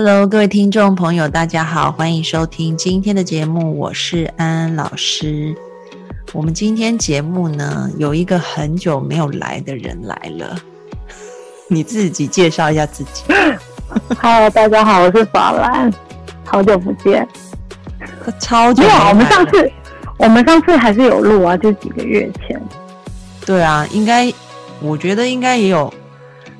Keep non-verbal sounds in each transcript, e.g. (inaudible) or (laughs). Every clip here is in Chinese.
Hello，各位听众朋友，大家好，欢迎收听今天的节目，我是安安老师。我们今天节目呢，有一个很久没有来的人来了，(laughs) 你自己介绍一下自己。(laughs) Hello，大家好，我是法兰，好久不见，超久没有啊，我们上次我们上次还是有录啊，就几个月前。对啊，应该我觉得应该也有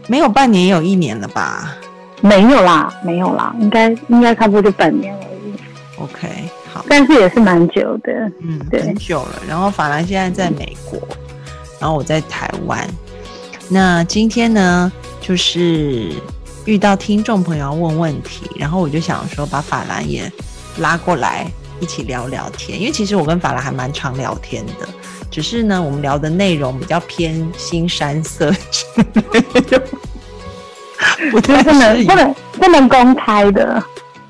没有半年，也有一年了吧。没有啦，没有啦，应该应该差不多就半年而已。OK，好，但是也是蛮久的。嗯，对很久了。然后法兰现在在美国，然后我在台湾。那今天呢，就是遇到听众朋友问问题，然后我就想说把法兰也拉过来一起聊聊天，因为其实我跟法兰还蛮常聊天的，只是呢，我们聊的内容比较偏新山色之类的，(laughs) 不太就是不能不能不能公开的，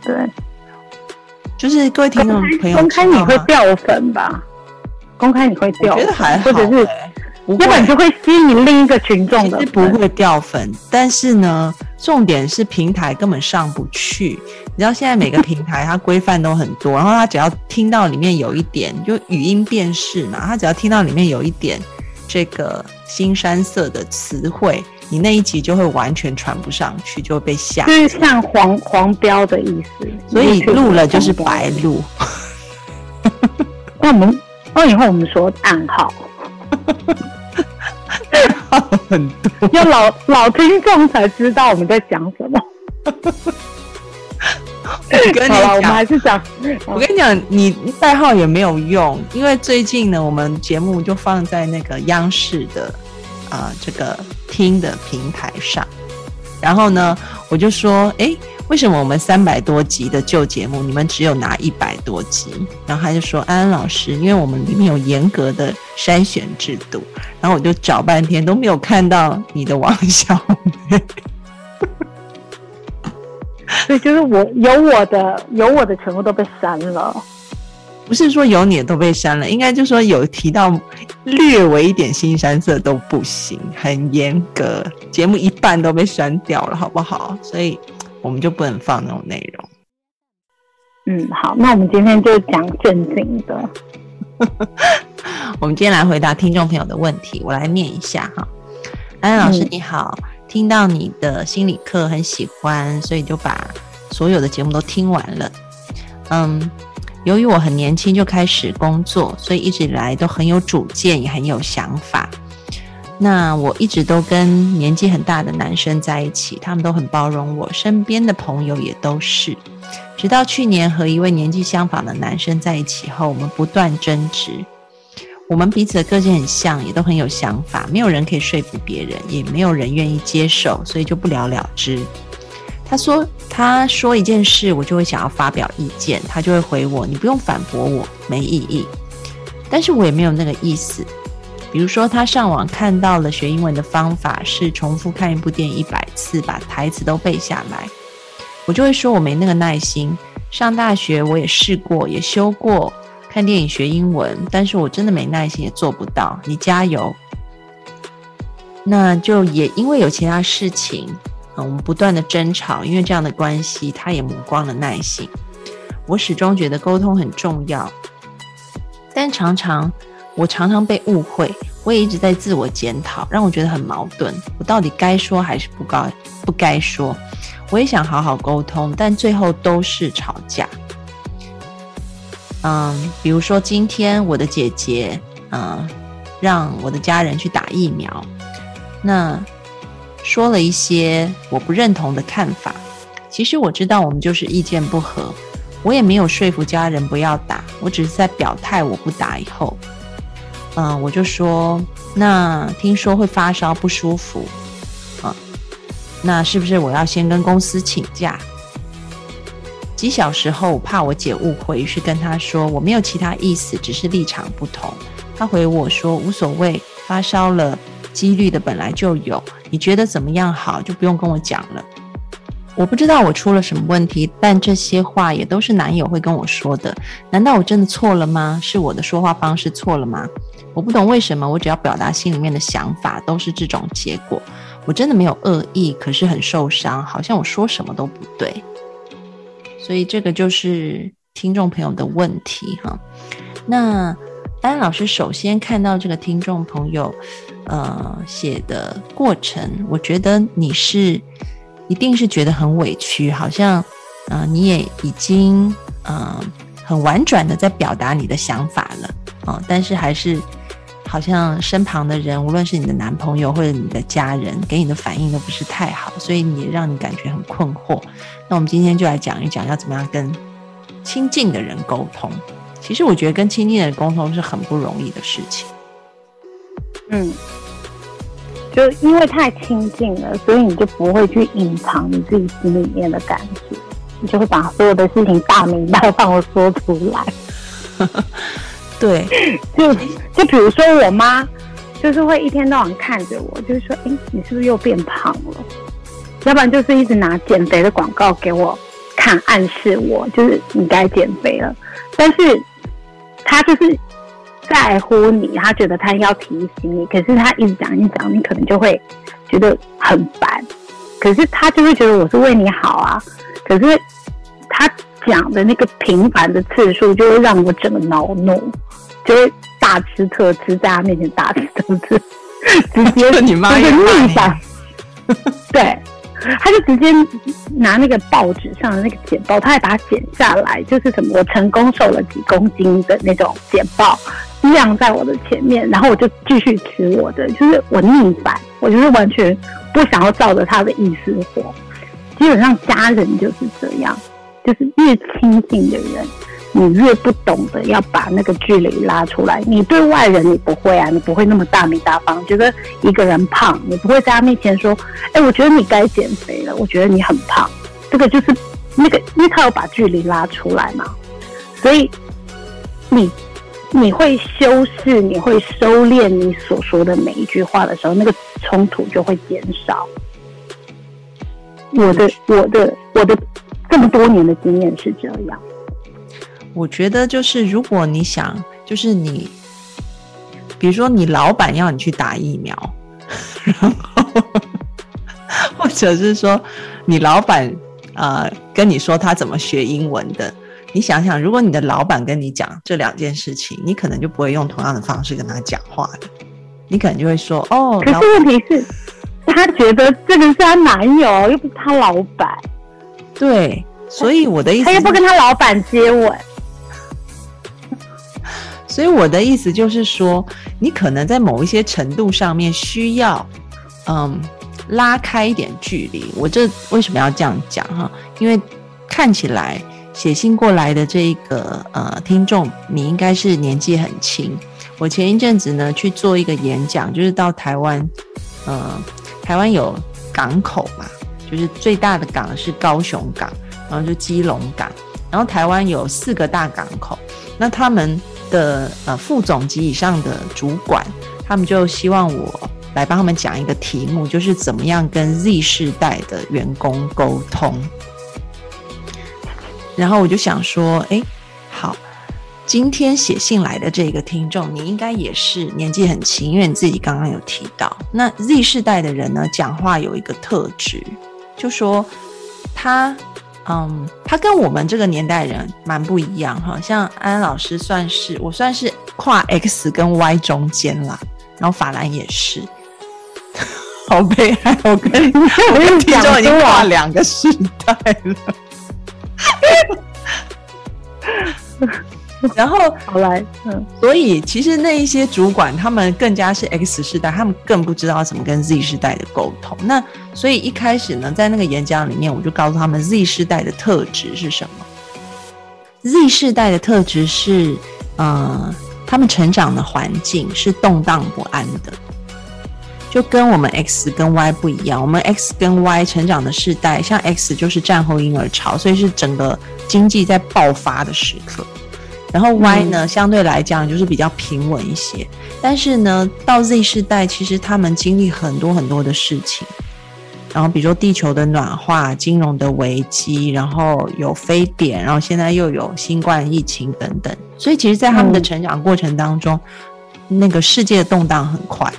对，就是各位听众朋友公开你会掉粉吧？公开你会掉粉，我觉得还好、或者是欸不要不然你就会吸引另一个群众的。不会掉粉，但是呢，重点是平台根本上不去。你知道现在每个平台它规范都很多，然后它只要听到里面有一点，就语音辨识嘛，它只要听到里面有一点这个新山色的词汇，你那一集就会完全传不上去，就会被下就。是像黄黄标的意思，所以录了就是白录。那我们那以后我们说暗号，很多。要老老听众才知道我们在讲什么。我跟你好了，我们讲还，是讲，我跟你讲，你代号也没有用，因为最近呢，我们节目就放在那个央视的啊、呃这个听的平台上，然后呢，我就说，哎，为什么我们三百多集的旧节目，你们只有拿一百多集？然后他就说，安安老师，因为我们里面有严格的筛选制度，然后我就找半天都没有看到你的王小妹。所以就是我有我的有我的全部都被删了。不是说有你的都被删了，应该就说有提到略微一点新山色都不行，很严格，节目一半都被删掉了，好不好？所以我们就不能放那种内容。嗯，好，那我们今天就讲正经的。(laughs) 我们今天来回答听众朋友的问题，我来念一下哈。安安老师嗯你好，听到你的心理课很喜欢，所以就把所有的节目都听完了。嗯，由于我很年轻就开始工作，所以一直以来都很有主见，也很有想法。那我一直都跟年纪很大的男生在一起，他们都很包容我，身边的朋友也都是。直到去年和一位年纪相仿的男生在一起后，我们不断争执。我们彼此的个性很像，也都很有想法，没有人可以说服别人，也没有人愿意接受，所以就不了了之。他说，他说一件事，我就会想要发表意见，他就会回我：“你不用反驳我，没意义。”但是我也没有那个意思。比如说，他上网看到了学英文的方法是重复看一部电影一百次，把台词都背下来，我就会说我没那个耐心。上大学我也试过，也修过看电影学英文，但是我真的没耐心，也做不到。你加油。那就也因为有其他事情，我们不断的争吵，因为这样的关系，他也磨光了耐性。我始终觉得沟通很重要，但常常我常常被误会，我也一直在自我检讨，让我觉得很矛盾。我到底该说还是不该不该说？我也想好好沟通，但最后都是吵架。嗯，比如说今天我的姐姐，嗯，让我的家人去打疫苗，那说了一些我不认同的看法。其实我知道我们就是意见不合，我也没有说服家人不要打，我只是在表态我不打以后，嗯，我就说，那听说会发烧不舒服，啊，那是不是我要先跟公司请假？几小时后，怕我姐误会，于是跟她说我没有其他意思，只是立场不同。她回我说无所谓，发烧了，几率的本来就有，你觉得怎么样好，就不用跟我讲了。我不知道我出了什么问题，但这些话也都是男友会跟我说的。难道我真的错了吗？是我的说话方式错了吗？我不懂为什么，我只要表达心里面的想法，都是这种结果。我真的没有恶意，可是很受伤，好像我说什么都不对。所以这个就是听众朋友的问题哈。那安老师首先看到这个听众朋友呃写的过程，我觉得你是。一定是觉得很委屈，好像，呃，你也已经，呃，很婉转的在表达你的想法了，啊，但是还是好像身旁的人，无论是你的男朋友或者你的家人，给你的反应都不是太好，所以你让你感觉很困惑。那我们今天就来讲一讲，要怎么样跟亲近的人沟通。其实我觉得跟亲近的人沟通是很不容易的事情。嗯。就因为太亲近了，所以你就不会去隐藏你自己心里面的感觉，你就会把所有的事情大明大放的说出来。(laughs) 对，就就比如说我妈，就是会一天到晚看着我，就是说，哎，你是不是又变胖了？要不然就是一直拿减肥的广告给我看，暗示我就是你该减肥了。但是她就是。在乎你，他觉得他要提醒你，可是他一直讲一讲，你可能就会觉得很烦。可是他就会觉得我是为你好啊。可是他讲的那个频繁的次数，就会让我整个恼怒，就会大吃特吃，在他面前大吃特吃，(laughs) 直接 (laughs) 就是逆反。对。他就直接拿那个报纸上的那个剪报，他还把它剪下来，就是什么我成功瘦了几公斤的那种剪报，亮在我的前面，然后我就继续吃我的，就是我逆反，我就是完全不想要照着他的意思活。基本上家人就是这样，就是越亲近的人。你越不懂得要把那个距离拉出来，你对外人你不会啊，你不会那么大名大方，觉得一个人胖，你不会在他面前说，哎，我觉得你该减肥了，我觉得你很胖，这个就是那个，因为他有把距离拉出来嘛，所以你你会修饰，你会收敛你所说的每一句话的时候，那个冲突就会减少。我的我的我的这么多年的经验是这样。我觉得就是，如果你想，就是你，比如说你老板要你去打疫苗，(laughs) 然后或者是说你老板呃跟你说他怎么学英文的，你想想，如果你的老板跟你讲这两件事情，你可能就不会用同样的方式跟他讲话的，你可能就会说哦。可是问题是，他觉得这个是他男友，又不是他老板。对，所以我的意思，他又不跟他老板接吻。所以我的意思就是说，你可能在某一些程度上面需要，嗯，拉开一点距离。我这为什么要这样讲哈？因为看起来写信过来的这一个呃听众，你应该是年纪很轻。我前一阵子呢去做一个演讲，就是到台湾，呃，台湾有港口嘛，就是最大的港是高雄港，然后就基隆港，然后台湾有四个大港口，那他们。的呃副总级以上的主管，他们就希望我来帮他们讲一个题目，就是怎么样跟 Z 世代的员工沟通。然后我就想说，哎，好，今天写信来的这个听众，你应该也是年纪很轻，因为你自己刚刚有提到，那 Z 世代的人呢，讲话有一个特质，就说他。嗯，他跟我们这个年代人蛮不一样哈，像安老师算是我算是跨 X 跟 Y 中间啦，然后法兰也是，(laughs) 好悲哀，我跟我跟听众已经跨两个时代了。(laughs) 然后好来，嗯，所以其实那一些主管，他们更加是 X 世代，他们更不知道怎么跟 Z 世代的沟通。那所以一开始呢，在那个演讲里面，我就告诉他们 Z 世代的特质是什么。Z 世代的特质是，呃，他们成长的环境是动荡不安的，就跟我们 X 跟 Y 不一样。我们 X 跟 Y 成长的世代，像 X 就是战后婴儿潮，所以是整个经济在爆发的时刻。然后 Y 呢，相对来讲就是比较平稳一些。但是呢，到 Z 世代，其实他们经历很多很多的事情。然后比如说地球的暖化、金融的危机，然后有非典，然后现在又有新冠疫情等等。所以其实，在他们的成长过程当中，那个世界动荡很快，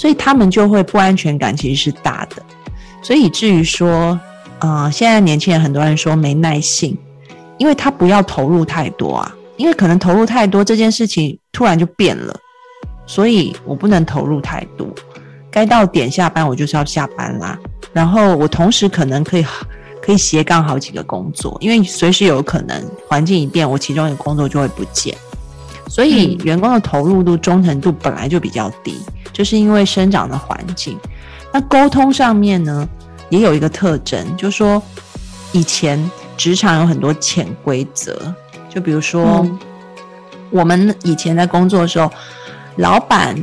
所以他们就会不安全感其实是大的。所以以至于说，啊，现在年轻人很多人说没耐性，因为他不要投入太多啊。因为可能投入太多，这件事情突然就变了，所以我不能投入太多。该到点下班，我就是要下班啦。然后我同时可能可以可以斜杠好几个工作，因为随时有可能环境一变，我其中一个工作就会不见。所以员工的投入度、忠诚度本来就比较低，就是因为生长的环境。那沟通上面呢，也有一个特征，就是说以前职场有很多潜规则。就比如说，我们以前在工作的时候，老板，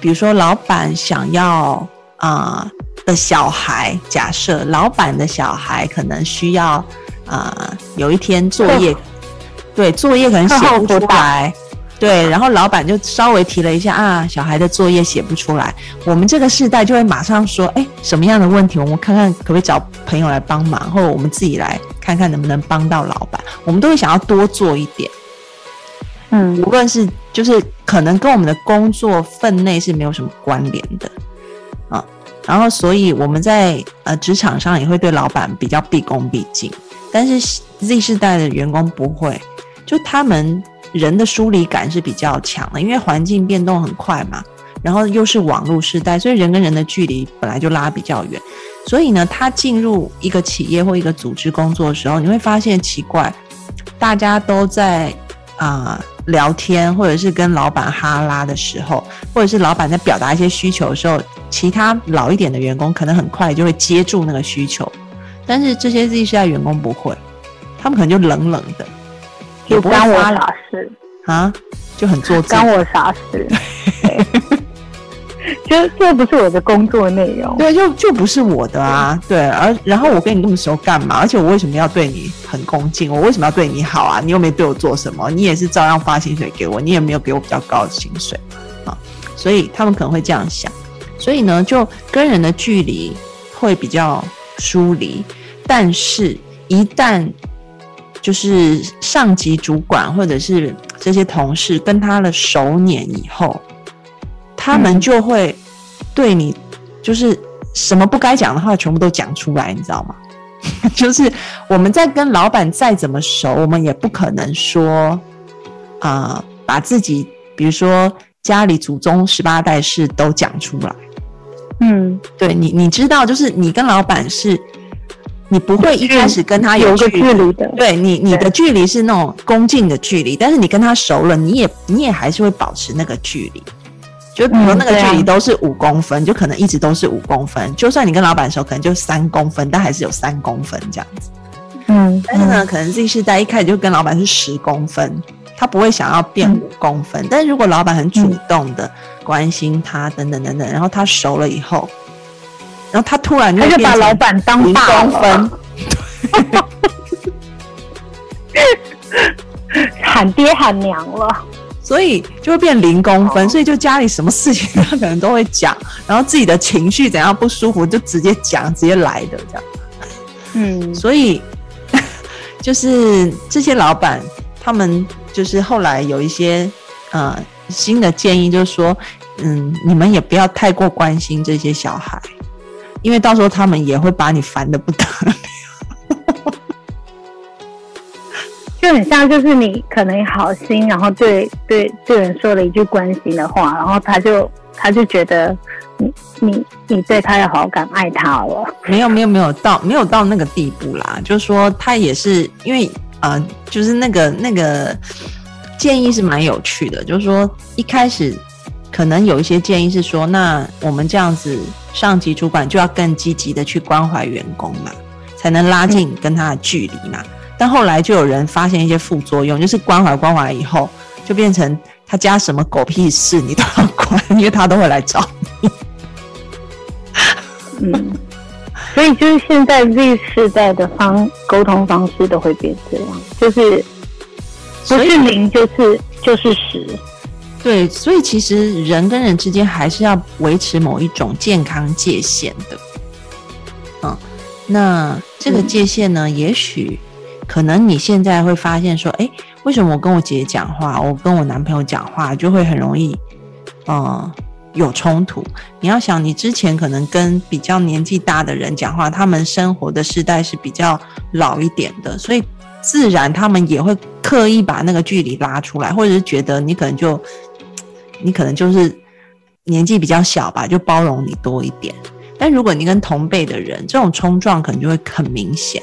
比如说老板想要啊的小孩，假设老板的小孩可能需要啊有一天作业，对作业可能写不出来，对，然后老板就稍微提了一下啊，小孩的作业写不出来，我们这个世代就会马上说，哎，什么样的问题，我们看看可不可以找朋友来帮忙，或者我们自己来。看看能不能帮到老板，我们都会想要多做一点。嗯，无论是就是可能跟我们的工作分内是没有什么关联的啊，然后所以我们在呃职场上也会对老板比较毕恭毕敬，但是 Z 世代的员工不会，就他们人的疏离感是比较强的，因为环境变动很快嘛，然后又是网络时代，所以人跟人的距离本来就拉比较远。所以呢，他进入一个企业或一个组织工作的时候，你会发现奇怪，大家都在啊聊天，或者是跟老板哈拉的时候，或者是老板在表达一些需求的时候，其他老一点的员工可能很快就会接住那个需求，但是这些 Z 世代员工不会，他们可能就冷冷的，也不干我啥事啊，就很做作干我啥事。(laughs) 就这不是我的工作内容，对，就就不是我的啊，对，而然后我跟你那么熟干嘛？而且我为什么要对你很恭敬？我为什么要对你好啊？你又没对我做什么，你也是照样发薪水给我，你也没有给我比较高的薪水。啊，所以他们可能会这样想，所以呢，就跟人的距离会比较疏离，但是一旦就是上级主管或者是这些同事跟他的熟稔以后。他们就会对你，就是什么不该讲的话，全部都讲出来，你知道吗？(laughs) 就是我们在跟老板再怎么熟，我们也不可能说啊，把自己比如说家里祖宗十八代事都讲出来。嗯，对你，你知道，就是你跟老板是，你不会一开始跟他有个距离的。对你，你的距离是那种恭敬的距离，但是你跟他熟了，你也你也还是会保持那个距离。就比如那个距离都是五公分，就可能一直都是五公分。就算你跟老板熟，可能就三公分，但还是有三公分这样子。嗯，但是呢，可能 Z 世代一开始就跟老板是十公分，他不会想要变五公分。但是如果老板很主动的关心他，等等等等，然后他熟了以后，然后他突然他就把老板当大公分，(laughs) 喊爹喊娘了。所以就会变零公分，所以就家里什么事情他可能都会讲，(laughs) 然后自己的情绪怎样不舒服就直接讲，直接来的这样。嗯，所以 (laughs) 就是这些老板，他们就是后来有一些呃新的建议，就是说，嗯，你们也不要太过关心这些小孩，因为到时候他们也会把你烦的不得了。(laughs) 就很像，就是你可能好心，然后对对对人说了一句关心的话，然后他就他就觉得你你你对他有好感，爱他了。没有没有没有到没有到那个地步啦，就是说他也是因为呃，就是那个那个建议是蛮有趣的，就是说一开始可能有一些建议是说，那我们这样子上级主管就要更积极的去关怀员工嘛，才能拉近跟他的距离嘛。但后来就有人发现一些副作用，就是关怀关怀以后，就变成他家什么狗屁事你都要管，因为他都会来找你。嗯，(laughs) 所以就是现在 Z 世代的方沟通方式都会变这样，就是不是零就是就是十。对，所以其实人跟人之间还是要维持某一种健康界限的。嗯，那这个界限呢，也许可能你现在会发现说，哎，为什么我跟我姐姐讲话，我跟我男朋友讲话就会很容易，嗯，有冲突？你要想，你之前可能跟比较年纪大的人讲话，他们生活的时代是比较老一点的，所以自然他们也会刻意把那个距离拉出来，或者是觉得你可能就。你可能就是年纪比较小吧，就包容你多一点。但如果你跟同辈的人，这种冲撞可能就会很明显，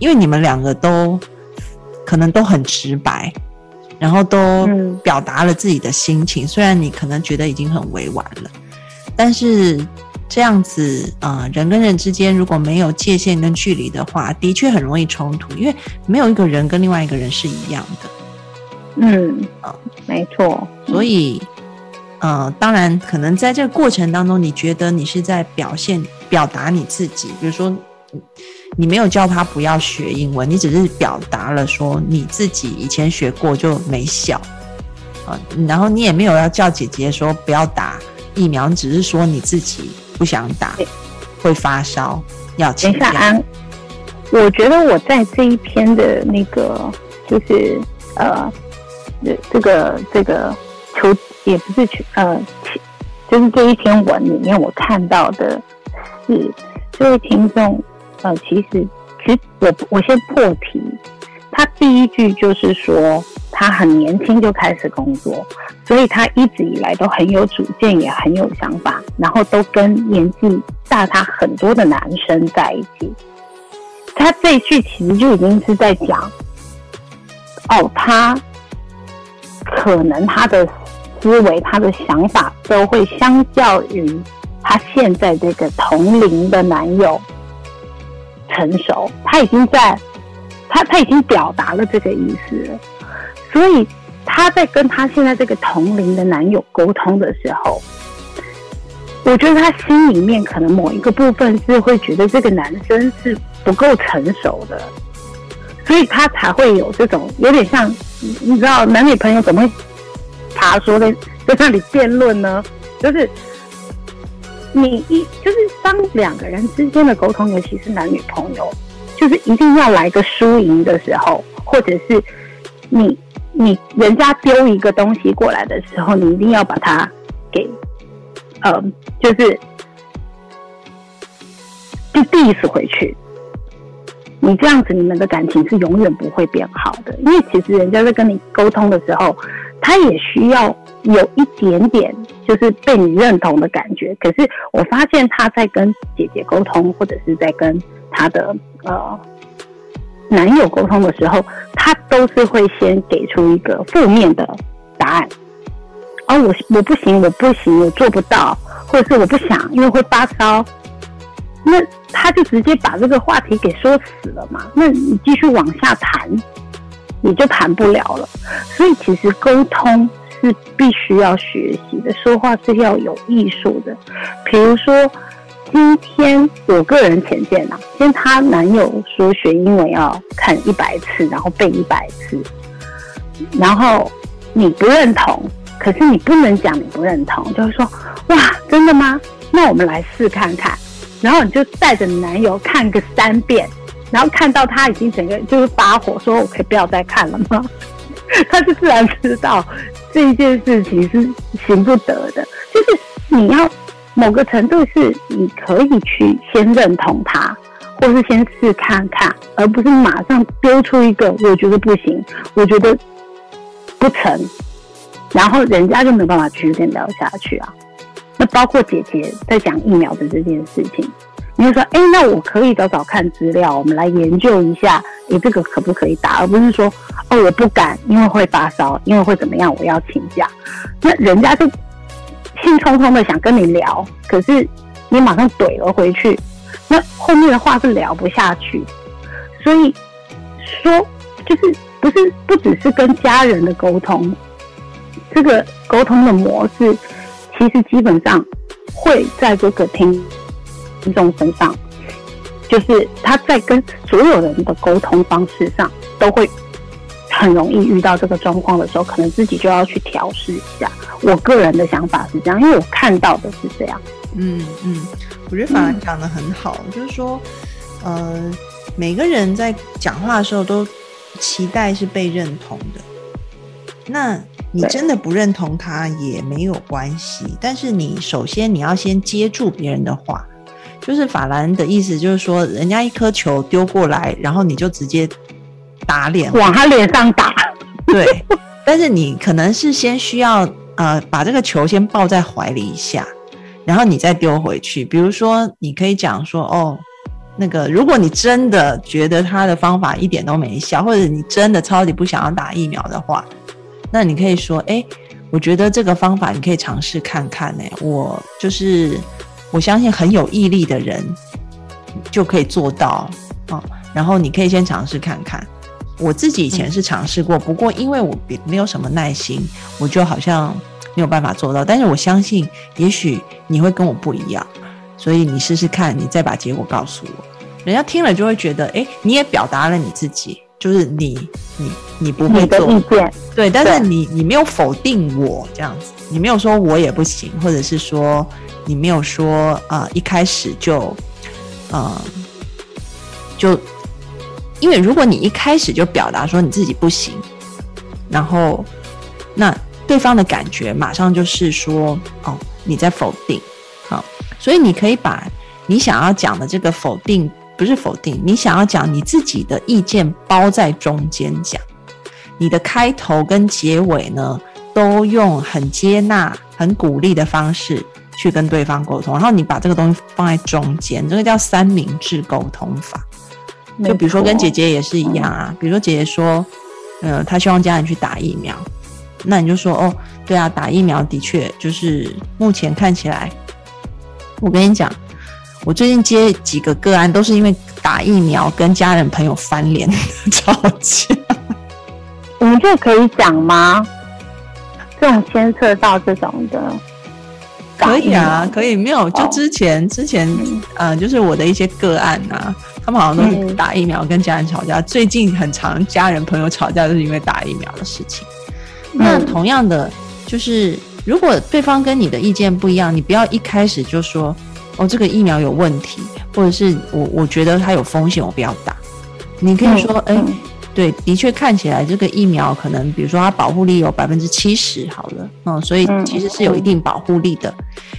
因为你们两个都可能都很直白，然后都表达了自己的心情。虽然你可能觉得已经很委婉了，但是这样子啊，人跟人之间如果没有界限跟距离的话，的确很容易冲突，因为没有一个人跟另外一个人是一样的。嗯，啊，没错，所以。呃，当然，可能在这个过程当中，你觉得你是在表现、表达你自己。比如说，你没有叫他不要学英文，你只是表达了说你自己以前学过就没效啊。然后你也没有要叫姐姐说不要打疫苗，只是说你自己不想打，会发烧要请假。安，我觉得我在这一篇的那个就是呃，这个这个求。也不是全呃，就是这一篇文里面我看到的是这位听众呃，其实其实我我先破题，他第一句就是说他很年轻就开始工作，所以他一直以来都很有主见，也很有想法，然后都跟年纪大他很多的男生在一起。他这一句其实就已经是在讲，哦，他可能他的。思维，他的想法都会相较于他现在这个同龄的男友成熟。他已经在，他他已经表达了这个意思。所以他在跟他现在这个同龄的男友沟通的时候，我觉得他心里面可能某一个部分是会觉得这个男生是不够成熟的，所以他才会有这种有点像，你知道，男女朋友怎么会？爬说的在那里辩论呢，就是你一就是当两个人之间的沟通，尤其是男女朋友，就是一定要来个输赢的时候，或者是你你人家丢一个东西过来的时候，你一定要把它给呃，就是就 diss 回去。你这样子，你们的感情是永远不会变好的，因为其实人家在跟你沟通的时候。他也需要有一点点，就是被你认同的感觉。可是我发现他在跟姐姐沟通，或者是在跟他的呃男友沟通的时候，他都是会先给出一个负面的答案。哦，我我不行，我不行，我做不到，或者是我不想，因为会发烧。那他就直接把这个话题给说死了嘛？那你继续往下谈。你就谈不了了，所以其实沟通是必须要学习的，说话是要有艺术的。比如说，今天我个人浅见呐，今天她男友说学英文要看一百次，然后背一百次，然后你不认同，可是你不能讲你不认同，就是说，哇，真的吗？那我们来试看看，然后你就带着男友看个三遍。然后看到他已经整个就是发火，说我可以不要再看了吗？(laughs) 他是自然知道这件事情是行不得的，就是你要某个程度是你可以去先认同他，或是先试看看，而不是马上丢出一个我觉得不行，我觉得不成，然后人家就没办法继续跟聊下去啊。那包括姐姐在讲疫苗的这件事情。你就说，哎，那我可以找找看资料，我们来研究一下，你这个可不可以打？而不是说，哦，我不敢，因为会发烧，因为会怎么样，我要请假。那人家就兴冲冲的想跟你聊，可是你马上怼了回去，那后面的话是聊不下去。所以说，就是不是不只是跟家人的沟通，这个沟通的模式，其实基本上会在这个听。听众身上，就是他在跟所有人的沟通方式上都会很容易遇到这个状况的时候，可能自己就要去调试一下。我个人的想法是这样，因为我看到的是这样。嗯嗯，我觉得反而讲的很好，就是说，呃，每个人在讲话的时候都期待是被认同的。那你真的不认同他也没有关系，但是你首先你要先接住别人的话，就是法兰的意思，就是说人家一颗球丢过来，然后你就直接打脸，往他脸上打。(laughs) 对，但是你可能是先需要呃把这个球先抱在怀里一下，然后你再丢回去。比如说，你可以讲说哦，那个如果你真的觉得他的方法一点都没效，或者你真的超级不想要打疫苗的话。那你可以说，哎，我觉得这个方法你可以尝试看看呢。我就是我相信很有毅力的人就可以做到啊。然后你可以先尝试看看。我自己以前是尝试过，不过因为我没有什么耐心，我就好像没有办法做到。但是我相信，也许你会跟我不一样，所以你试试看，你再把结果告诉我。人家听了就会觉得，哎，你也表达了你自己。就是你，你，你不会做，对，但是你，你没有否定我这样子，你没有说我也不行，或者是说你没有说啊，一开始就，呃，就，因为如果你一开始就表达说你自己不行，然后那对方的感觉马上就是说哦你在否定，好，所以你可以把你想要讲的这个否定。不是否定，你想要讲你自己的意见，包在中间讲。你的开头跟结尾呢，都用很接纳、很鼓励的方式去跟对方沟通。然后你把这个东西放在中间，这个叫三明治沟通法。就比如说跟姐姐也是一样啊，比如说姐姐说，呃，她希望家人去打疫苗，那你就说，哦，对啊，打疫苗的确就是目前看起来，我跟你讲。我最近接几个个案，都是因为打疫苗跟家人朋友翻脸 (laughs) 吵架。我们这可以讲吗？这种牵涉到这种的，可以啊，可以。没有，就之前之前，呃，就是我的一些个案啊，他们好像都是打疫苗跟家人吵架。最近很常家人朋友吵架，就是因为打疫苗的事情。那同样的，就是如果对方跟你的意见不一样，你不要一开始就说。哦，这个疫苗有问题，或者是我我觉得它有风险，我不要打。你可以说，哎，对，的确看起来这个疫苗可能，比如说它保护力有百分之七十，好了，嗯，所以其实是有一定保护力的。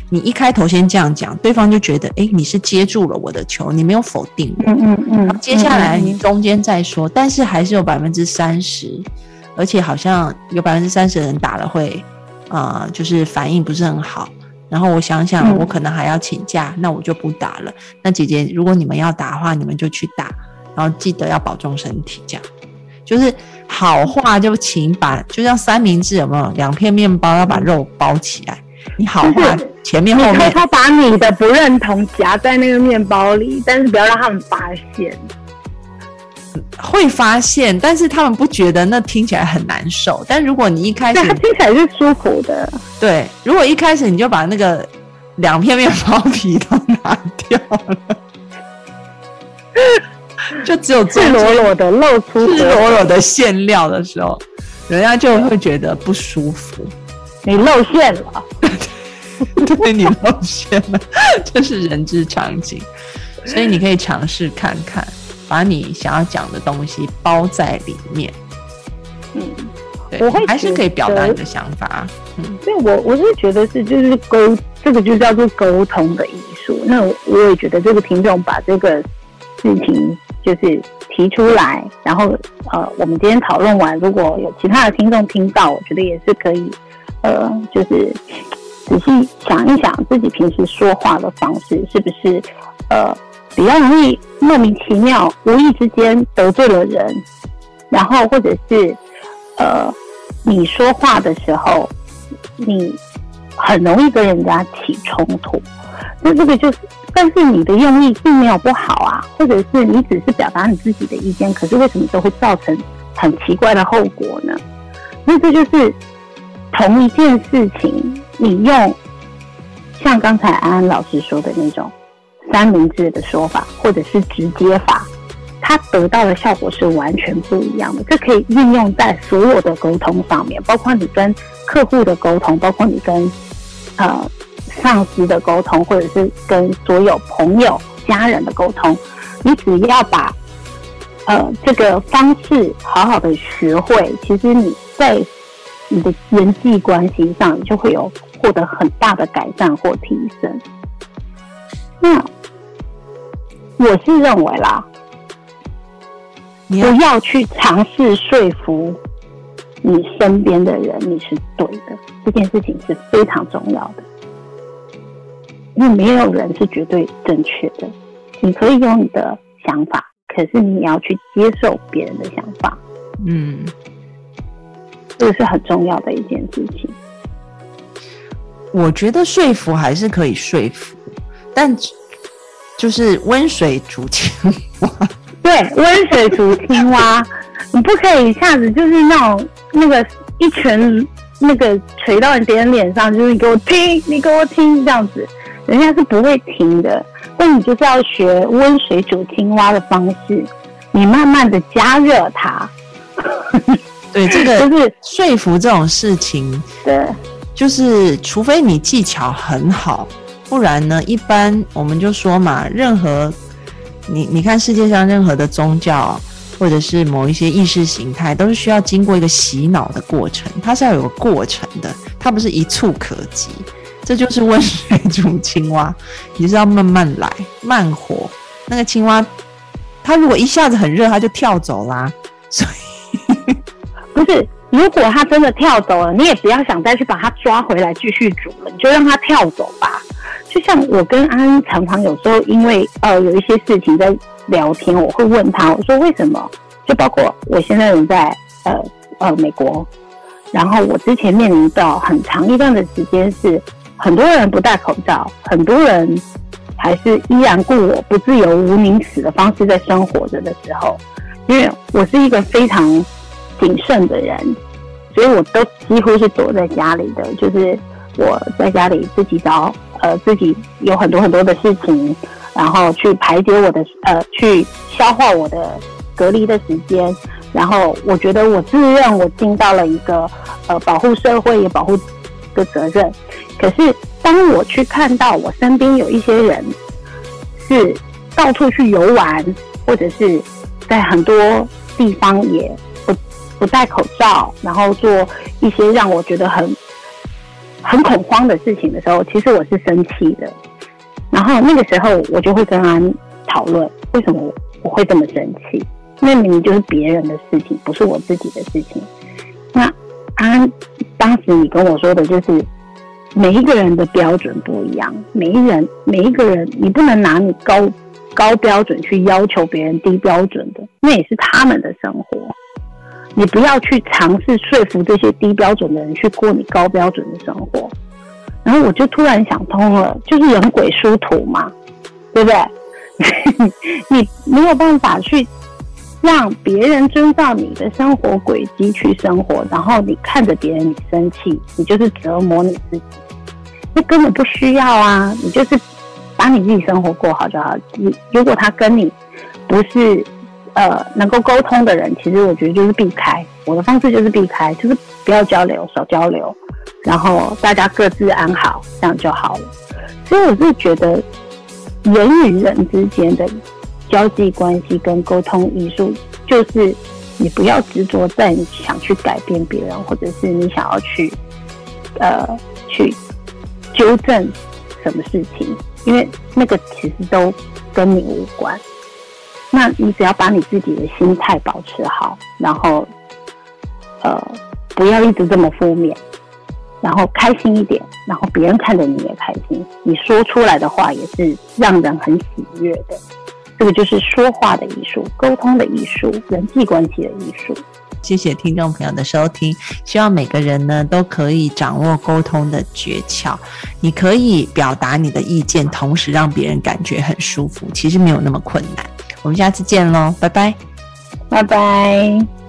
你一开头先这样讲，对方就觉得，哎，你是接住了我的球，你没有否定我。嗯嗯嗯。接下来你中间再说，但是还是有百分之三十，而且好像有百分之三十的人打了会，呃，就是反应不是很好。然后我想想，我可能还要请假，那我就不打了。那姐姐，如果你们要打的话，你们就去打，然后记得要保重身体。这样就是好话就请把，就像三明治有没有两片面包要把肉包起来？你好话前面后面，他把你的不认同夹在那个面包里，但是不要让他们发现。会发现，但是他们不觉得那听起来很难受。但如果你一开始，听起来是舒服的。对，如果一开始你就把那个两片面包皮都拿掉了，就只有赤裸裸的露出赤裸裸的馅料的时候，人家就会觉得不舒服。你露馅了，(laughs) 对你露馅了，这是人之常情，所以你可以尝试看看。把你想要讲的东西包在里面，嗯，对，我会还是可以表达你的想法，嗯，所以我我是觉得是就是沟，这个就叫做沟通的艺术。那我也觉得这个听众把这个事情就是提出来，然后呃，我们今天讨论完，如果有其他的听众听到，我觉得也是可以，呃，就是仔细想一想自己平时说话的方式是不是呃。比较容易莫名其妙、无意之间得罪了人，然后或者是呃，你说话的时候，你很容易跟人家起冲突。那这个就是，但是你的用意并没有不好啊，或者是你只是表达你自己的意见，可是为什么都会造成很奇怪的后果呢？那这就是同一件事情，你用像刚才安安老师说的那种。三明治的说法，或者是直接法，它得到的效果是完全不一样的。这可以运用在所有的沟通上面，包括你跟客户的沟通，包括你跟呃上司的沟通，或者是跟所有朋友、家人的沟通。你只要把呃这个方式好好的学会，其实你在你的人际关系上就会有获得很大的改善或提升。那我是认为啦，不要去尝试说服你身边的人你是对的，这件事情是非常重要的，因为没有人是绝对正确的。你可以有你的想法，可是你要去接受别人的想法。嗯，这个是很重要的一件事情。我觉得说服还是可以说服，但就是温水煮青蛙。对，温水煮青蛙，(laughs) 你不可以一下子就是那种那个一拳那个捶到别人脸上，就是你给我听，你给我听这样子，人家是不会停的。那你就是要学温水煮青蛙的方式，你慢慢的加热它。(laughs) 对，这个 (laughs) 就是说服这种事情，对，就是除非你技巧很好，不然呢，一般我们就说嘛，任何你你看世界上任何的宗教或者是某一些意识形态，都是需要经过一个洗脑的过程，它是要有个过程的，它不是一触可及。这就是温水煮青蛙，你是要慢慢来，慢火。那个青蛙，它如果一下子很热，它就跳走啦。所 (laughs) 以不是，如果它真的跳走了，你也不要想再去把它抓回来继续煮了，你就让它跳走吧。就像我跟安安常常有时候因为呃有一些事情在聊天，我会问他，我说为什么？就包括我现在人在呃呃美国，然后我之前面临到很长一段的时间是。很多人不戴口罩，很多人还是依然过我不自由无宁死的方式在生活着的时候，因为我是一个非常谨慎的人，所以我都几乎是躲在家里的，就是我在家里自己找呃自己有很多很多的事情，然后去排解我的呃去消化我的隔离的时间，然后我觉得我自认我尽到了一个呃保护社会也保护的责任。可是，当我去看到我身边有一些人是到处去游玩，或者是在很多地方也不不戴口罩，然后做一些让我觉得很很恐慌的事情的时候，其实我是生气的。然后那个时候，我就会跟安讨论为什么我会这么生气。那明明就是别人的事情，不是我自己的事情。那安当时你跟我说的就是。每一个人的标准不一样，每一人每一个人，你不能拿你高高标准去要求别人低标准的，那也是他们的生活。你不要去尝试说服这些低标准的人去过你高标准的生活。然后我就突然想通了，就是人鬼殊途嘛，对不对？(laughs) 你没有办法去让别人遵照你的生活轨迹去生活，然后你看着别人你生气，你就是折磨你自己。那根本不需要啊，你就是把你自己生活过好就好。你如果他跟你不是呃能够沟通的人，其实我觉得就是避开。我的方式就是避开，就是不要交流，少交流，然后大家各自安好，这样就好了。所以我是觉得人与人之间的交际关系跟沟通艺术，就是你不要执着在你想去改变别人，或者是你想要去呃去。纠正什么事情？因为那个其实都跟你无关。那你只要把你自己的心态保持好，然后呃不要一直这么负面，然后开心一点，然后别人看着你也开心，你说出来的话也是让人很喜悦的。这个就是说话的艺术，沟通的艺术，人际关系的艺术。谢谢听众朋友的收听，希望每个人呢都可以掌握沟通的诀窍。你可以表达你的意见，同时让别人感觉很舒服，其实没有那么困难。我们下次见喽，拜拜，拜拜。